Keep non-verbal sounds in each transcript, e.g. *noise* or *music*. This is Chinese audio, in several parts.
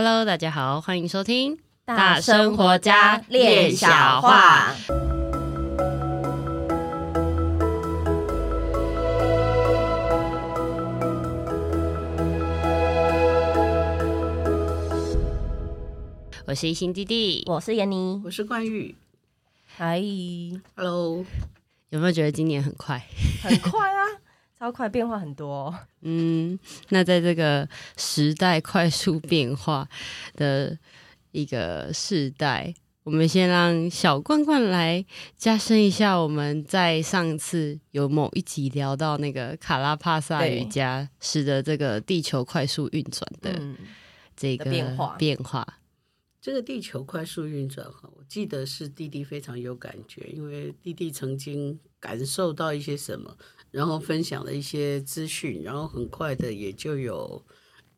Hello，大家好，欢迎收听《大生活家练小话》。我是一心弟弟，我是闫妮，我是冠玉。嗨，Hello，有没有觉得今年很快？很快啊，超快，变化很多。嗯，那在这个时代快速变化的一个世代，我们先让小罐罐来加深一下。我们在上次有某一集聊到那个卡拉帕萨瑜伽，使得这个地球快速运转的这个变化。变化这个地球快速运转哈，我记得是弟弟非常有感觉，因为弟弟曾经感受到一些什么，然后分享了一些资讯，然后很快的也就有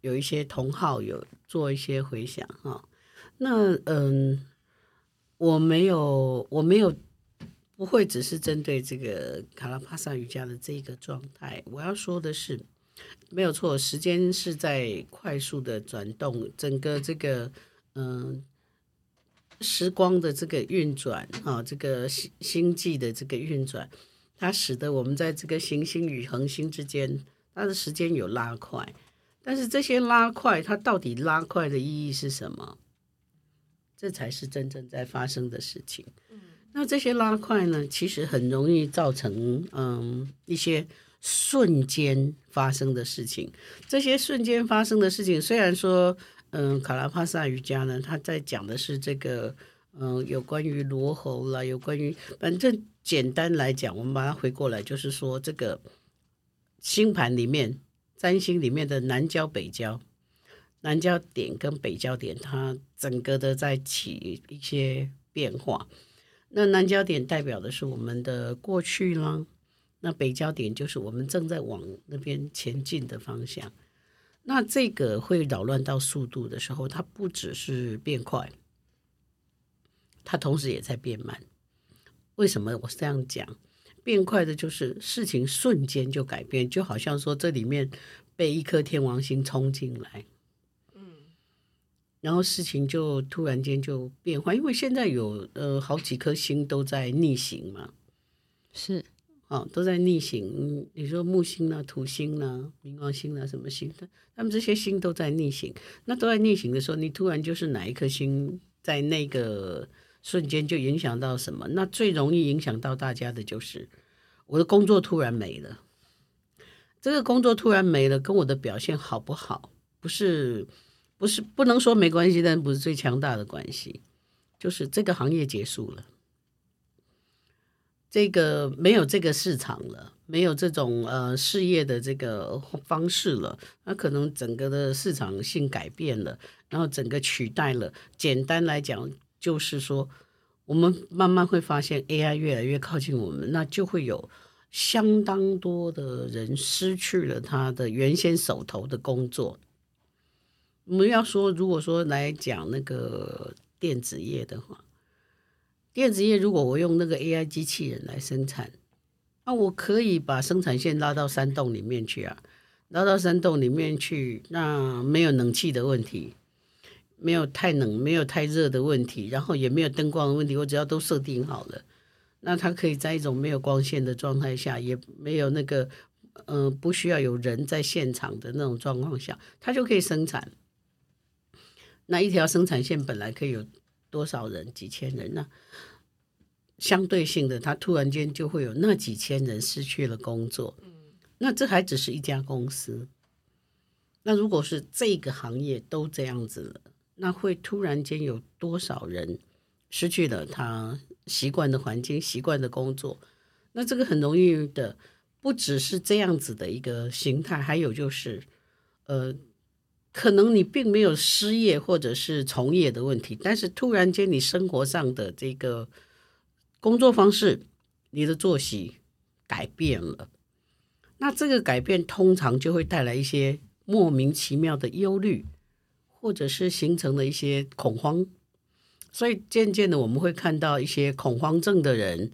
有一些同好有做一些回响哈。那嗯，我没有我没有不会只是针对这个卡拉帕萨瑜伽的这一个状态，我要说的是没有错，时间是在快速的转动，整个这个。嗯，时光的这个运转啊，这个星星际的这个运转，它使得我们在这个行星与恒星之间，它的时间有拉快。但是这些拉快，它到底拉快的意义是什么？这才是真正在发生的事情。那这些拉快呢，其实很容易造成嗯一些瞬间发生的事情。这些瞬间发生的事情，虽然说。嗯，卡拉帕萨瑜伽呢，他在讲的是这个，嗯，有关于罗喉啦，有关于，反正简单来讲，我们把它回过来，就是说这个星盘里面，占星里面的南交北交，南交点跟北交点，它整个的在起一些变化。那南交点代表的是我们的过去啦，那北交点就是我们正在往那边前进的方向。那这个会扰乱到速度的时候，它不只是变快，它同时也在变慢。为什么我是这样讲？变快的就是事情瞬间就改变，就好像说这里面被一颗天王星冲进来，嗯，然后事情就突然间就变化，因为现在有呃好几颗星都在逆行嘛，是。哦，都在逆行。你说木星呢、啊、土星呢、啊、冥王星呢、啊，什么星？他们这些星都在逆行。那都在逆行的时候，你突然就是哪一颗星在那个瞬间就影响到什么？那最容易影响到大家的就是我的工作突然没了。这个工作突然没了，跟我的表现好不好？不是，不是，不能说没关系，但不是最强大的关系。就是这个行业结束了。这个没有这个市场了，没有这种呃事业的这个方式了，那可能整个的市场性改变了，然后整个取代了。简单来讲，就是说，我们慢慢会发现 AI 越来越靠近我们，那就会有相当多的人失去了他的原先手头的工作。我们要说，如果说来讲那个电子业的话。电子业，如果我用那个 AI 机器人来生产，那我可以把生产线拉到山洞里面去啊，拉到山洞里面去，那没有冷气的问题，没有太冷、没有太热的问题，然后也没有灯光的问题，我只要都设定好了，那它可以在一种没有光线的状态下，也没有那个，呃，不需要有人在现场的那种状况下，它就可以生产。那一条生产线本来可以有。多少人？几千人？那相对性的，它突然间就会有那几千人失去了工作。那这还只是一家公司。那如果是这个行业都这样子了，那会突然间有多少人失去了他习惯的环境、习惯的工作？那这个很容易的，不只是这样子的一个形态，还有就是，呃。可能你并没有失业或者是从业的问题，但是突然间你生活上的这个工作方式、你的作息改变了，那这个改变通常就会带来一些莫名其妙的忧虑，或者是形成了一些恐慌。所以渐渐的，我们会看到一些恐慌症的人，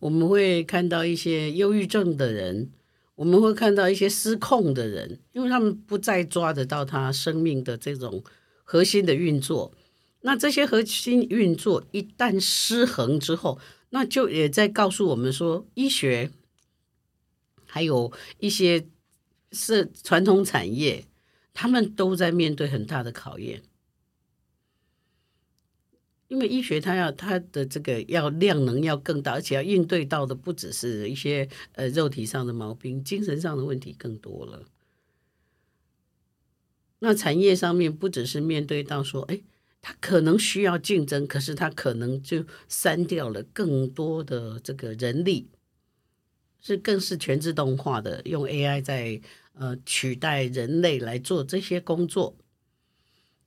我们会看到一些忧郁症的人。我们会看到一些失控的人，因为他们不再抓得到他生命的这种核心的运作。那这些核心运作一旦失衡之后，那就也在告诉我们说，医学还有一些是传统产业，他们都在面对很大的考验。因为医学它要它的这个要量能要更大，而且要应对到的不只是一些呃肉体上的毛病，精神上的问题更多了。那产业上面不只是面对到说，哎，它可能需要竞争，可是它可能就删掉了更多的这个人力，是更是全自动化的，用 AI 在呃取代人类来做这些工作。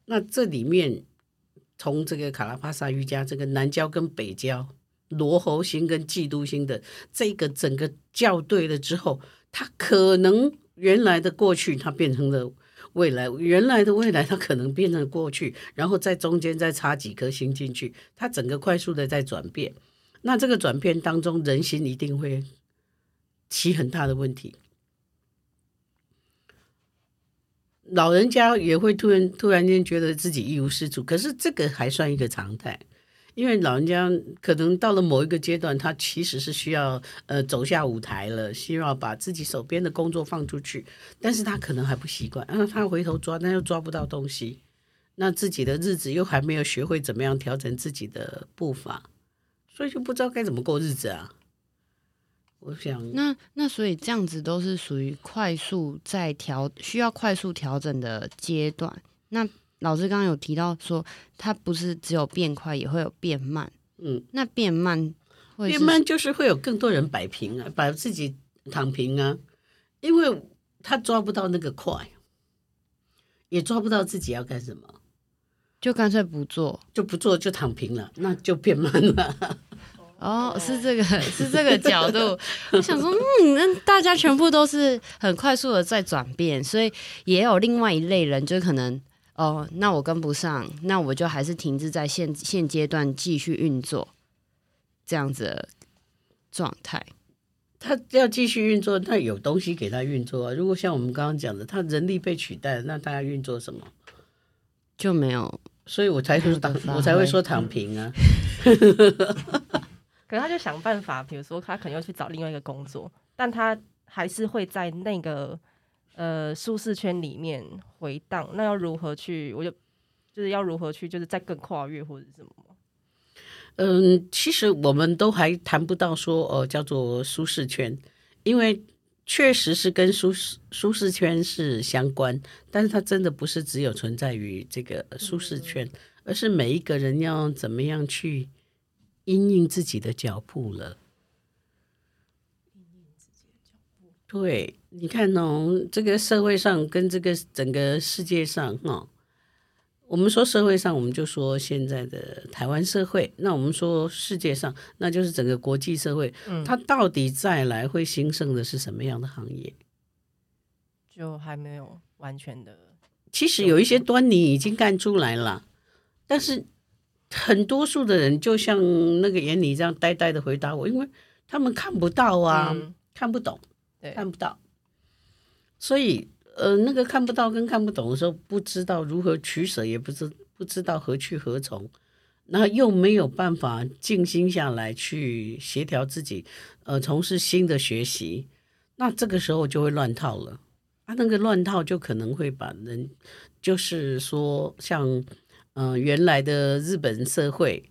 那这里面。从这个卡拉帕萨瑜伽，这个南教跟北教，罗喉星跟基督星的这个整个校对了之后，它可能原来的过去它变成了未来，原来的未来它可能变成过去，然后在中间再插几颗星进去，它整个快速的在转变。那这个转变当中，人心一定会起很大的问题。老人家也会突然突然间觉得自己一无是处，可是这个还算一个常态，因为老人家可能到了某一个阶段，他其实是需要呃走下舞台了，需要把自己手边的工作放出去，但是他可能还不习惯，然后他回头抓，但又抓不到东西，那自己的日子又还没有学会怎么样调整自己的步伐，所以就不知道该怎么过日子啊。我想，那那所以这样子都是属于快速在调，需要快速调整的阶段。那老师刚刚有提到说，它不是只有变快，也会有变慢。嗯，那变慢会，变慢就是会有更多人摆平啊，把自己躺平啊，因为他抓不到那个快，也抓不到自己要干什么，就干脆不做，就不做就躺平了，那就变慢了。哦，是这个，*laughs* 是这个角度。我想说，嗯，那大家全部都是很快速的在转变，所以也有另外一类人，就可能，哦，那我跟不上，那我就还是停滞在现现阶段继续运作这样子的状态。他要继续运作，那有东西给他运作啊。如果像我们刚刚讲的，他人力被取代，那他要运作什么？就没有，所以我才说躺，我才会说躺平啊。*laughs* *laughs* 可能他就想办法，比如说他可能要去找另外一个工作，但他还是会在那个呃舒适圈里面回荡。那要如何去？我就就是要如何去？就是再更跨越或者什么？嗯，其实我们都还谈不到说哦、呃，叫做舒适圈，因为确实是跟舒适舒适圈是相关，但是它真的不是只有存在于这个舒适圈，嗯、而是每一个人要怎么样去。因应自己的脚步了。对，你看哦，这个社会上跟这个整个世界上哈，我们说社会上，我们就说现在的台湾社会。那我们说世界上，那就是整个国际社会。嗯，它到底再来会兴盛的是什么样的行业？就还没有完全的。其实有一些端倪已经干出来了，但是。很多数的人就像那个眼里这样呆呆的回答我，因为他们看不到啊，嗯、看不懂，对看不到，所以呃，那个看不到跟看不懂的时候，不知道如何取舍，也不知不知道何去何从，那又没有办法静心下来去协调自己，呃，从事新的学习，那这个时候就会乱套了啊，那个乱套就可能会把人，就是说像。嗯、呃，原来的日本社会，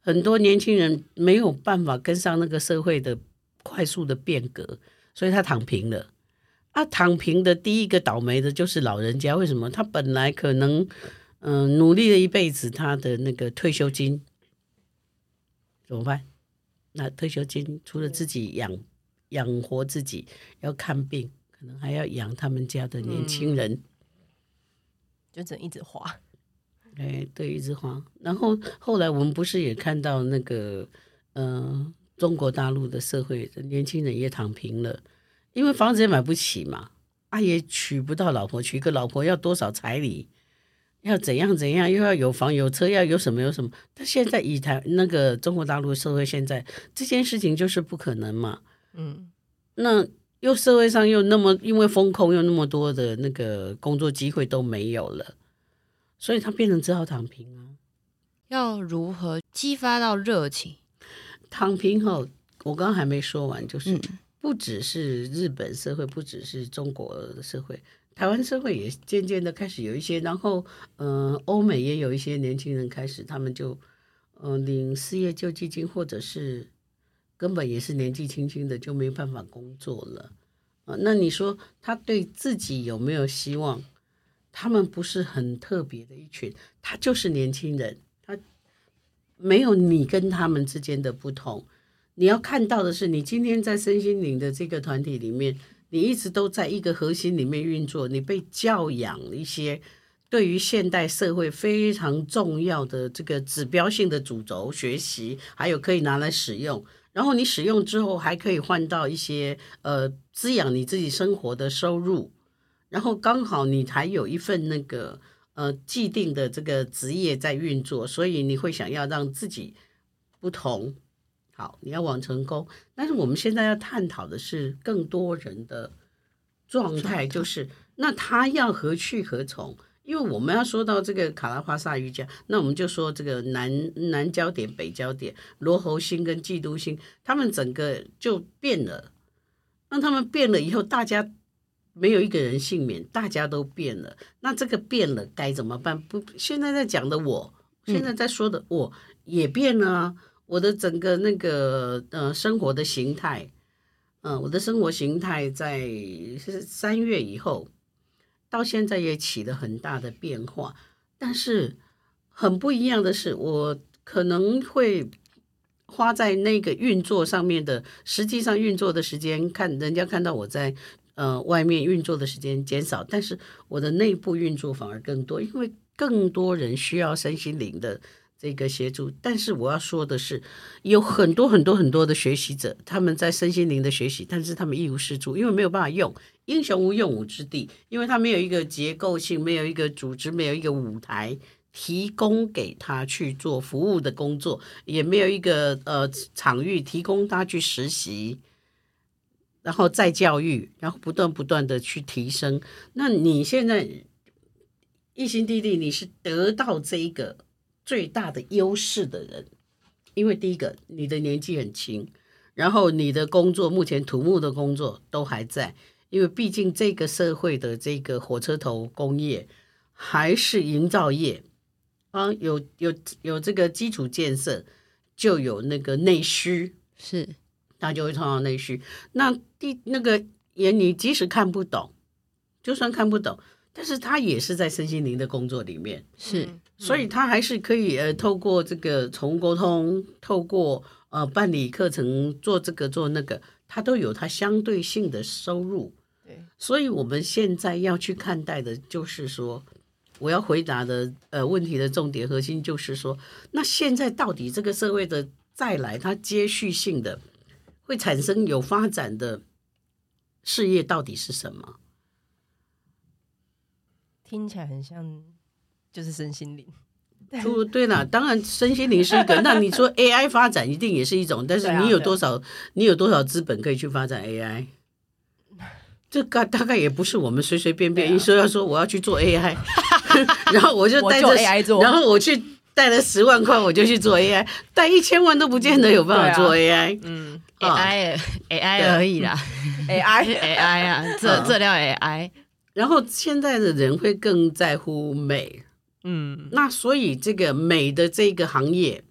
很多年轻人没有办法跟上那个社会的快速的变革，所以他躺平了。啊，躺平的第一个倒霉的就是老人家。为什么？他本来可能嗯、呃、努力了一辈子，他的那个退休金怎么办？那退休金除了自己养养活自己，要看病，可能还要养他们家的年轻人，嗯、就只能一直花。哎，对，一枝花。然后后来我们不是也看到那个，嗯、呃，中国大陆的社会年轻人也躺平了，因为房子也买不起嘛，啊，也娶不到老婆，娶个老婆要多少彩礼，要怎样怎样，又要有房有车，要有什么有什么。但现在以台那个中国大陆社会现在这件事情就是不可能嘛，嗯，那又社会上又那么因为风控又那么多的那个工作机会都没有了。所以他变成只好躺平啊。要如何激发到热情？躺平后，我刚刚还没说完，就是不只是日本社会，不只是中国的社会，台湾社会也渐渐的开始有一些，然后嗯、呃，欧美也有一些年轻人开始，他们就嗯、呃、领失业救济金，或者是根本也是年纪轻轻的就没办法工作了啊。那你说他对自己有没有希望？他们不是很特别的一群，他就是年轻人。他没有你跟他们之间的不同，你要看到的是，你今天在身心灵的这个团体里面，你一直都在一个核心里面运作，你被教养一些对于现代社会非常重要的这个指标性的主轴学习，还有可以拿来使用，然后你使用之后还可以换到一些呃滋养你自己生活的收入，然后刚好你还有一份那个。呃，既定的这个职业在运作，所以你会想要让自己不同。好，你要往成功。但是我们现在要探讨的是更多人的状态，就是那他要何去何从？因为我们要说到这个卡拉帕萨瑜伽，那我们就说这个南南焦点、北焦点、罗喉星跟嫉妒星，他们整个就变了。让他们变了以后，大家。没有一个人幸免，大家都变了。那这个变了该怎么办？不，现在在讲的我，现在在说的我也变了啊。我的整个那个呃生活的形态，嗯、呃，我的生活形态在三月以后到现在也起了很大的变化。但是很不一样的是，我可能会花在那个运作上面的，实际上运作的时间，看人家看到我在。呃，外面运作的时间减少，但是我的内部运作反而更多，因为更多人需要身心灵的这个协助。但是我要说的是，有很多很多很多的学习者，他们在身心灵的学习，但是他们一无是处，因为没有办法用，英雄无用武之地，因为他没有一个结构性，没有一个组织，没有一个舞台提供给他去做服务的工作，也没有一个呃场域提供他去实习。然后再教育，然后不断不断的去提升。那你现在一心弟弟，你是得到这一个最大的优势的人，因为第一个你的年纪很轻，然后你的工作目前土木的工作都还在，因为毕竟这个社会的这个火车头工业还是营造业啊，有有有这个基础建设，就有那个内需是。他就会创造内需。那第那个也，你即使看不懂，就算看不懂，但是他也是在身心灵的工作里面，是，所以他还是可以呃，透过这个宠物沟通，透过呃办理课程，做这个做那个，他都有他相对性的收入。对，所以我们现在要去看待的，就是说，我要回答的呃问题的重点核心就是说，那现在到底这个社会的再来，它接续性的。会产生有发展的事业到底是什么？听起来很像，就是身心灵。对对了，当然身心灵是一个。那你说 AI 发展一定也是一种，但是你有多少？你有多少资本可以去发展 AI？这个大概也不是我们随随便便一说要说我要去做 AI，*laughs* *laughs* 然后我就带着 AI 做，然后我去。带了十万块我就去做 AI，带一千万都不见得有办法做 AI。嗯，AI AI 而已啦，AI AI *laughs* 啊，这这叫 AI。然后现在的人会更在乎美，嗯，那所以这个美的这个行业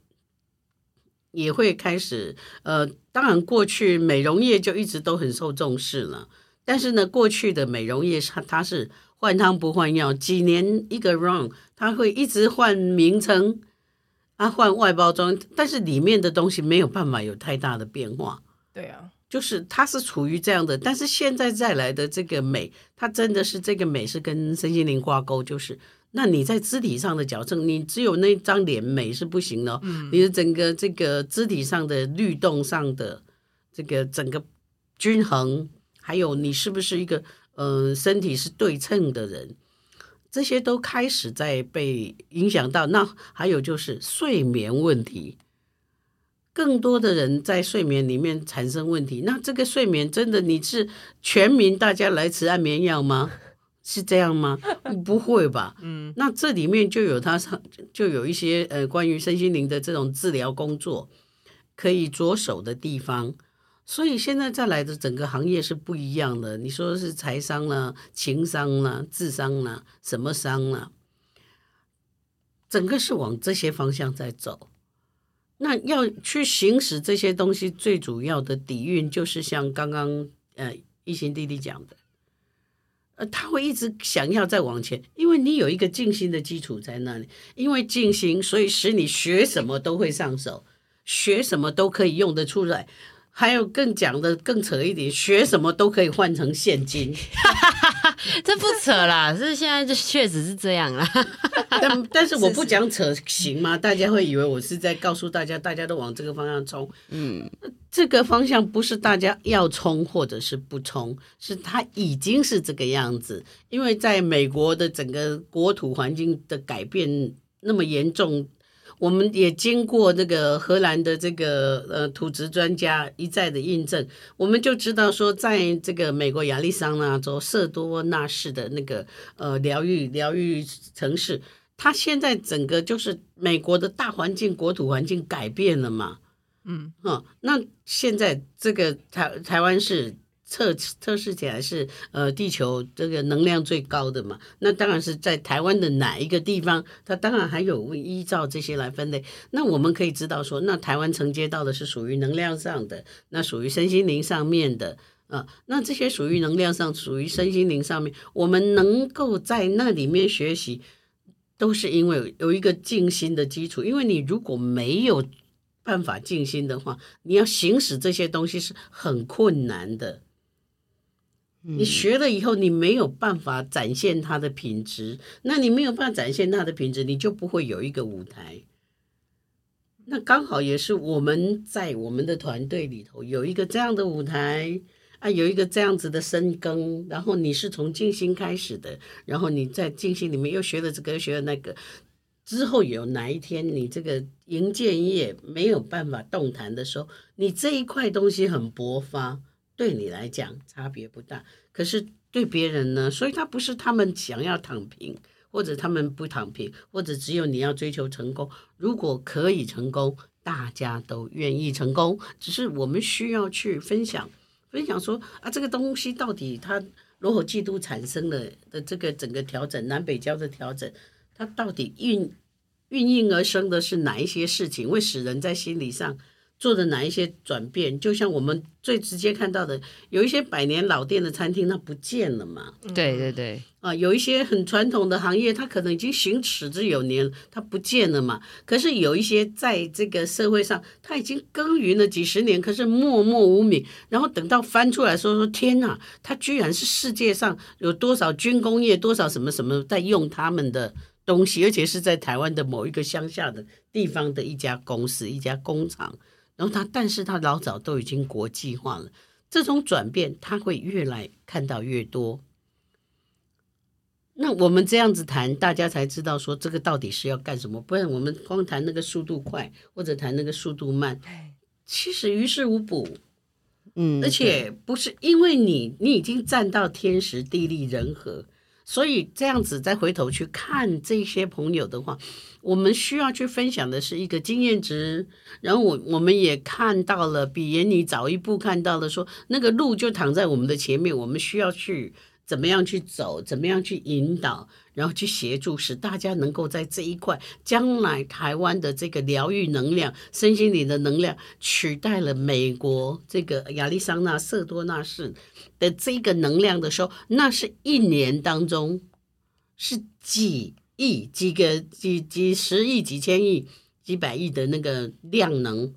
也会开始。呃，当然过去美容业就一直都很受重视了，但是呢，过去的美容业它它是。换汤不换药，几年一个 run，它会一直换名称，啊，换外包装，但是里面的东西没有办法有太大的变化。对啊，就是它是处于这样的，但是现在再来的这个美，它真的是这个美是跟身心灵挂钩，就是那你在肢体上的矫正，你只有那张脸美是不行的，嗯，你的整个这个肢体上的律动上的这个整个均衡，还有你是不是一个。嗯，身体是对称的人，这些都开始在被影响到。那还有就是睡眠问题，更多的人在睡眠里面产生问题。那这个睡眠真的你是全民大家来吃安眠药吗？是这样吗？不会吧。*laughs* 嗯，那这里面就有他就有一些呃关于身心灵的这种治疗工作可以着手的地方。所以现在再来的整个行业是不一样的。你说是财商呢、情商呢、智商呢、什么商呢？整个是往这些方向在走。那要去行使这些东西，最主要的底蕴就是像刚刚呃一心弟弟讲的，呃，他会一直想要再往前，因为你有一个静心的基础在那里，因为静心，所以使你学什么都会上手，学什么都可以用得出来。还有更讲的更扯一点，学什么都可以换成现金，*laughs* 这不扯啦，是现在就确实是这样啦。*laughs* 但但是我不讲扯行吗？大家会以为我是在告诉大家，大家都往这个方向冲。嗯，这个方向不是大家要冲或者是不冲，是它已经是这个样子。因为在美国的整个国土环境的改变那么严重。我们也经过那个荷兰的这个呃土质专家一再的印证，我们就知道说，在这个美国亚利桑那州瑟多纳市的那个呃疗愈疗愈城市，它现在整个就是美国的大环境国土环境改变了嘛，嗯，哦，那现在这个台台湾是。测测试起来是呃地球这个能量最高的嘛，那当然是在台湾的哪一个地方，它当然还有依照这些来分类。那我们可以知道说，那台湾承接到的是属于能量上的，那属于身心灵上面的啊，那这些属于能量上，属于身心灵上面，我们能够在那里面学习，都是因为有一个静心的基础。因为你如果没有办法静心的话，你要行使这些东西是很困难的。你学了以后，你没有办法展现它的品质，那你没有办法展现它的品质，你就不会有一个舞台。那刚好也是我们在我们的团队里头有一个这样的舞台啊，有一个这样子的深耕。然后你是从静心开始的，然后你在静心里面又学了这个，又学了那个，之后有哪一天你这个营建业没有办法动弹的时候，你这一块东西很勃发。对你来讲差别不大，可是对别人呢？所以他不是他们想要躺平，或者他们不躺平，或者只有你要追求成功。如果可以成功，大家都愿意成功，只是我们需要去分享，分享说啊，这个东西到底它如何基督产生了的这个整个调整，南北交的调整，它到底孕孕育而生的是哪一些事情，会使人在心理上。做的哪一些转变，就像我们最直接看到的，有一些百年老店的餐厅，它不见了嘛？对对对，啊，有一些很传统的行业，它可能已经行之有年，它不见了嘛？可是有一些在这个社会上，它已经耕耘了几十年，可是默默无名。然后等到翻出来说说，天哪，它居然是世界上有多少军工业，多少什么什么在用他们的东西，而且是在台湾的某一个乡下的地方的一家公司、一家工厂。然后他，但是他老早都已经国际化了。这种转变，他会越来看到越多。那我们这样子谈，大家才知道说这个到底是要干什么。不然我们光谈那个速度快，或者谈那个速度慢，其实于事无补。嗯，而且不是因为你，你已经站到天时地利人和。所以这样子再回头去看这些朋友的话，我们需要去分享的是一个经验值。然后我我们也看到了，比眼里早一步看到了，说那个路就躺在我们的前面，我们需要去。怎么样去走？怎么样去引导？然后去协助，使大家能够在这一块，将来台湾的这个疗愈能量、身心灵的能量，取代了美国这个亚利桑那瑟多纳市的这个能量的时候，那是一年当中是几亿、几个、几几十亿、几千亿、几百亿的那个量能，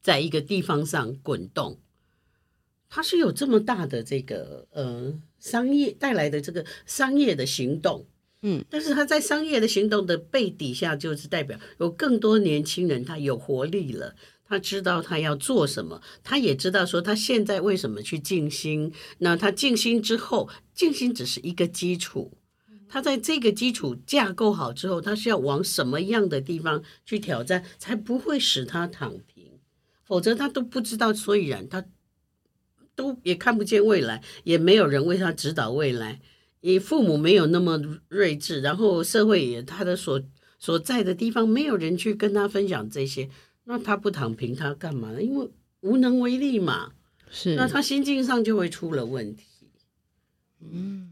在一个地方上滚动。它是有这么大的这个呃商业带来的这个商业的行动，嗯，但是他在商业的行动的背底下，就是代表有更多年轻人他有活力了，他知道他要做什么，他也知道说他现在为什么去静心。那他静心之后，静心只是一个基础，他在这个基础架构好之后，他是要往什么样的地方去挑战，才不会使他躺平，否则他都不知道所以然，他。都也看不见未来，也没有人为他指导未来，你父母没有那么睿智，然后社会也他的所所在的地方没有人去跟他分享这些，那他不躺平他干嘛呢？因为无能为力嘛。是，那他心境上就会出了问题。嗯，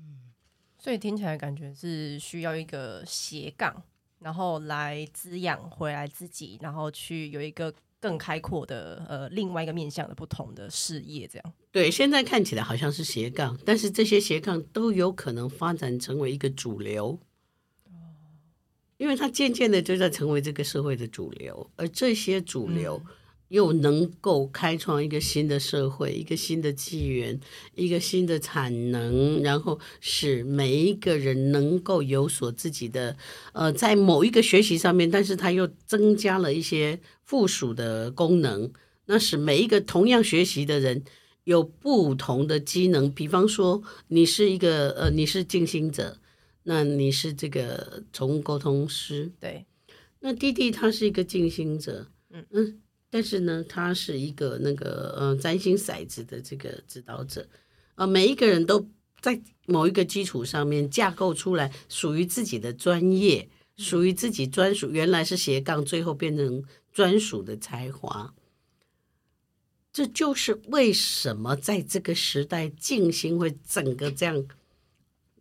所以听起来感觉是需要一个斜杠，然后来滋养回来自己，然后去有一个更开阔的呃另外一个面向的不同的事业，这样。对，现在看起来好像是斜杠，但是这些斜杠都有可能发展成为一个主流，因为它渐渐的就在成为这个社会的主流，而这些主流。嗯又能够开创一个新的社会，一个新的纪元，一个新的产能，然后使每一个人能够有所自己的，呃，在某一个学习上面，但是他又增加了一些附属的功能，那使每一个同样学习的人有不同的机能。比方说，你是一个呃，你是静心者，那你是这个宠物沟通师，对，那弟弟他是一个静心者，嗯嗯。但是呢，他是一个那个呃占星骰子的这个指导者，呃，每一个人都在某一个基础上面架构出来属于自己的专业，属于自己专属，原来是斜杠，最后变成专属的才华。这就是为什么在这个时代，静心会整个这样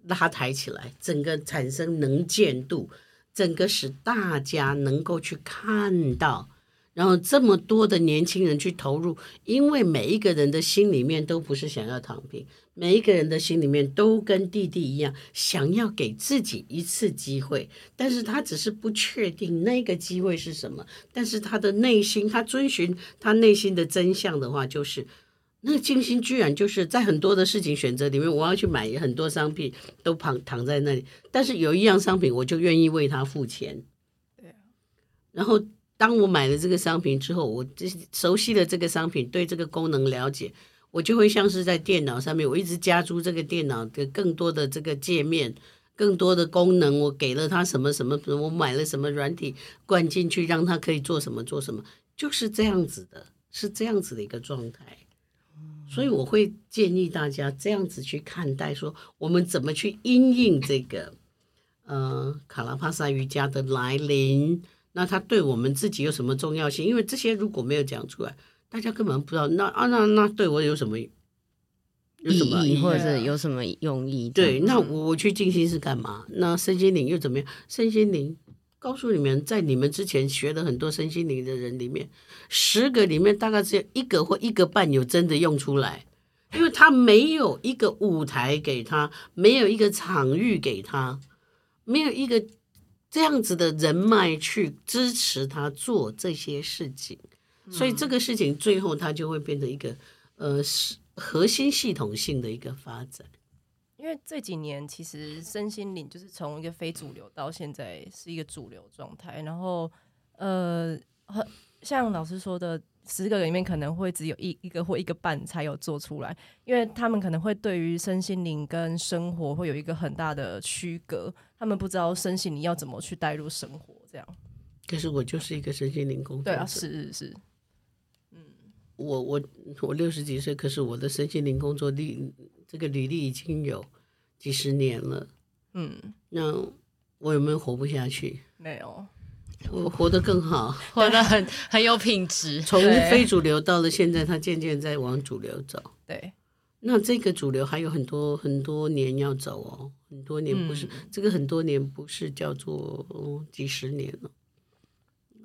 拉抬起来，整个产生能见度，整个使大家能够去看到。然后这么多的年轻人去投入，因为每一个人的心里面都不是想要躺平，每一个人的心里面都跟弟弟一样，想要给自己一次机会，但是他只是不确定那个机会是什么。但是他的内心，他遵循他内心的真相的话，就是那个静心居然就是在很多的事情选择里面，我要去买很多商品都躺躺在那里，但是有一样商品我就愿意为他付钱。对，然后。当我买了这个商品之后，我这熟悉了这个商品，对这个功能了解，我就会像是在电脑上面，我一直加诸这个电脑的更多的这个界面，更多的功能，我给了他什么什么，我买了什么软体灌进去，让他可以做什么做什么，就是这样子的，是这样子的一个状态。所以我会建议大家这样子去看待，说我们怎么去因应这个，呃，卡拉帕萨瑜伽的来临。那它对我们自己有什么重要性？因为这些如果没有讲出来，大家根本不知道。那啊，那那对我有什么有什么意义，或者是有什么用意？对，那我我去静心是干嘛？那身心灵又怎么样？身心灵告诉你们，在你们之前学了很多身心灵的人里面，十个里面大概只有一个或一个半有真的用出来，因为他没有一个舞台给他，没有一个场域给他，没有一个。这样子的人脉去支持他做这些事情，所以这个事情最后他就会变成一个呃是核心系统性的一个发展。因为这几年其实身心灵就是从一个非主流到现在是一个主流状态，然后呃，像老师说的。十个人里面可能会只有一一个或一个半才有做出来，因为他们可能会对于身心灵跟生活会有一个很大的区隔，他们不知道身心灵要怎么去带入生活这样。可是我就是一个身心灵工作者。对啊，是是是，嗯，我我我六十几岁，可是我的身心灵工作历这个履历已经有几十年了，嗯，那我有没有活不下去？没有。我活得更好，活得很很有品质。*laughs* 从非主流到了现在，他渐渐在往主流走。对，那这个主流还有很多很多年要走哦，很多年不是、嗯、这个很多年不是叫做、哦、几十年了。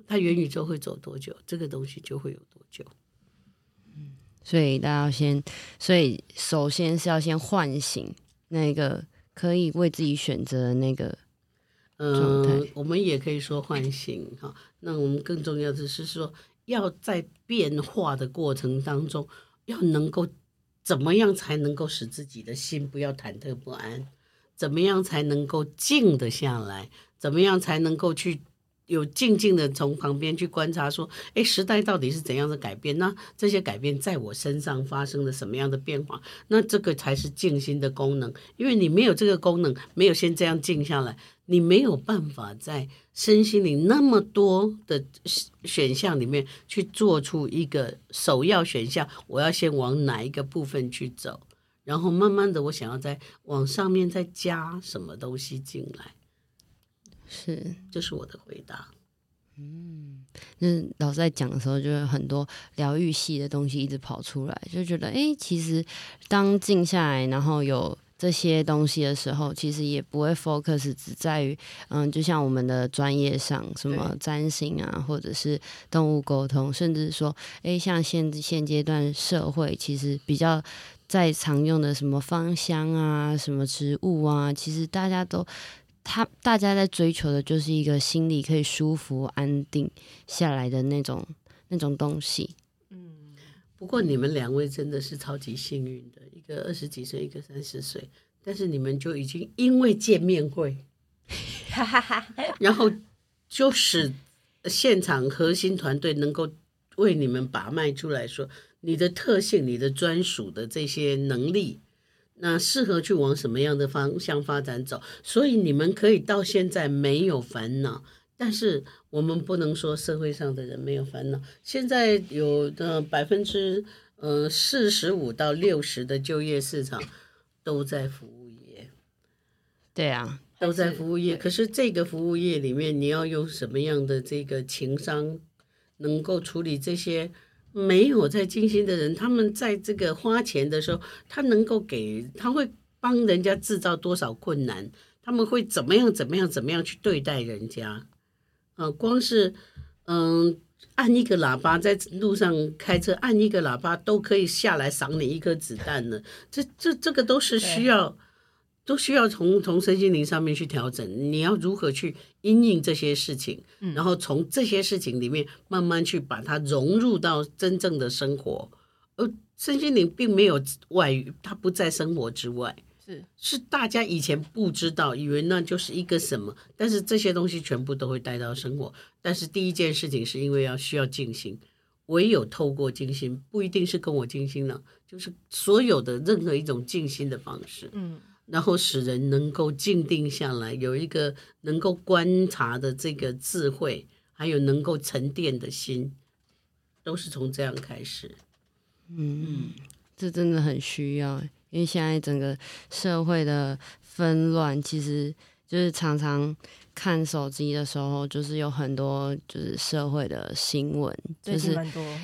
他元宇宙会走多久，这个东西就会有多久。嗯，所以大家要先，所以首先是要先唤醒那个可以为自己选择的那个。嗯、我们也可以说唤醒哈。那我们更重要的是说，要在变化的过程当中，要能够怎么样才能够使自己的心不要忐忑不安？怎么样才能够静得下来？怎么样才能够去？有静静的从旁边去观察，说：“哎，时代到底是怎样的改变？那这些改变在我身上发生了什么样的变化？那这个才是静心的功能。因为你没有这个功能，没有先这样静下来，你没有办法在身心灵那么多的选项里面去做出一个首要选项。我要先往哪一个部分去走？然后慢慢的，我想要再往上面再加什么东西进来，是，这是我的回答。嗯，那老师在讲的时候，就是很多疗愈系的东西一直跑出来，就觉得，哎，其实当静下来，然后有这些东西的时候，其实也不会 focus 只在于，嗯，就像我们的专业上，什么占星啊，或者是动物沟通，甚至说，哎，像现现阶段社会其实比较在常用的什么芳香啊，什么植物啊，其实大家都。他大家在追求的就是一个心里可以舒服、安定下来的那种那种东西。嗯，不过你们两位真的是超级幸运的，一个二十几岁，一个三十岁，但是你们就已经因为见面会，*laughs* 然后就使现场核心团队能够为你们把脉出来说，你的特性、你的专属的这些能力。那适合去往什么样的方向发展走？所以你们可以到现在没有烦恼，但是我们不能说社会上的人没有烦恼。现在有的百分之呃四十五到六十的就业市场都在服务业，对啊，都在服务业。可是这个服务业里面，你要用什么样的这个情商，能够处理这些？没有在精心的人，他们在这个花钱的时候，他能够给，他会帮人家制造多少困难？他们会怎么样？怎么样？怎么样去对待人家？啊，光是嗯，按一个喇叭在路上开车，按一个喇叭都可以下来赏你一颗子弹呢。这这这个都是需要。都需要从从身心灵上面去调整，你要如何去因应这些事情，然后从这些事情里面慢慢去把它融入到真正的生活。而身心灵并没有外语，它不在生活之外，是是大家以前不知道，以为那就是一个什么，但是这些东西全部都会带到生活。但是第一件事情是因为要需要静心，唯有透过静心，不一定是跟我静心了，就是所有的任何一种静心的方式，嗯。然后使人能够静定下来，有一个能够观察的这个智慧，还有能够沉淀的心，都是从这样开始。嗯，这真的很需要，因为现在整个社会的纷乱，其实就是常常。看手机的时候，就是有很多就是社会的新闻，就是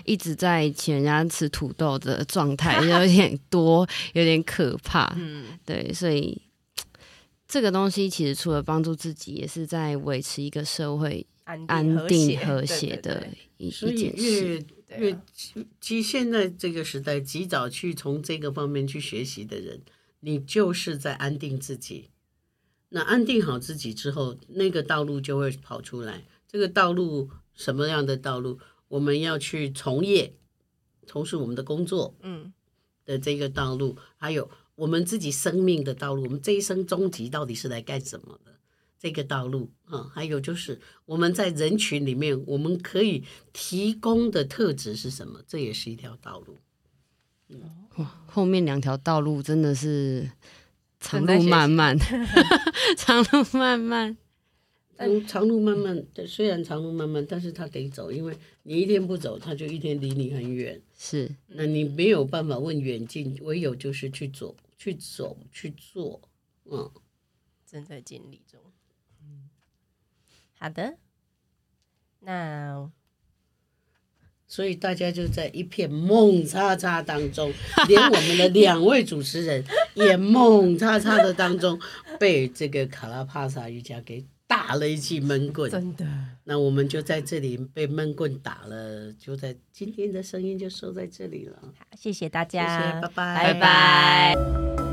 一直在请人家吃土豆的状态，*laughs* 有点多，有点可怕。嗯，对，所以这个东西其实除了帮助自己，也是在维持一个社会安定和谐的一一件事。越其实现在这个时代，及早去从这个方面去学习的人，你就是在安定自己。那安定好自己之后，那个道路就会跑出来。这个道路什么样的道路？我们要去从业，从事我们的工作，嗯，的这个道路，还有我们自己生命的道路。我们这一生终极到底是来干什么的？这个道路啊，还有就是我们在人群里面，我们可以提供的特质是什么？这也是一条道路。嗯，哇，后面两条道路真的是。*laughs* 长路漫漫，长路漫漫，但，长路漫漫。对，虽然长路漫漫，但是他得走，因为你一天不走，他就一天离你很远。是，那你没有办法问远近，唯有就是去走，去走，去做。嗯，正在经历中。嗯，好的，那。所以大家就在一片懵叉叉当中，*laughs* 连我们的两位主持人也懵叉叉的当中，被这个卡拉帕萨瑜伽给打了一记闷棍。真的，那我们就在这里被闷棍打了，就在今天的声音就收在这里了。好，谢谢大家，谢谢，拜拜，拜拜。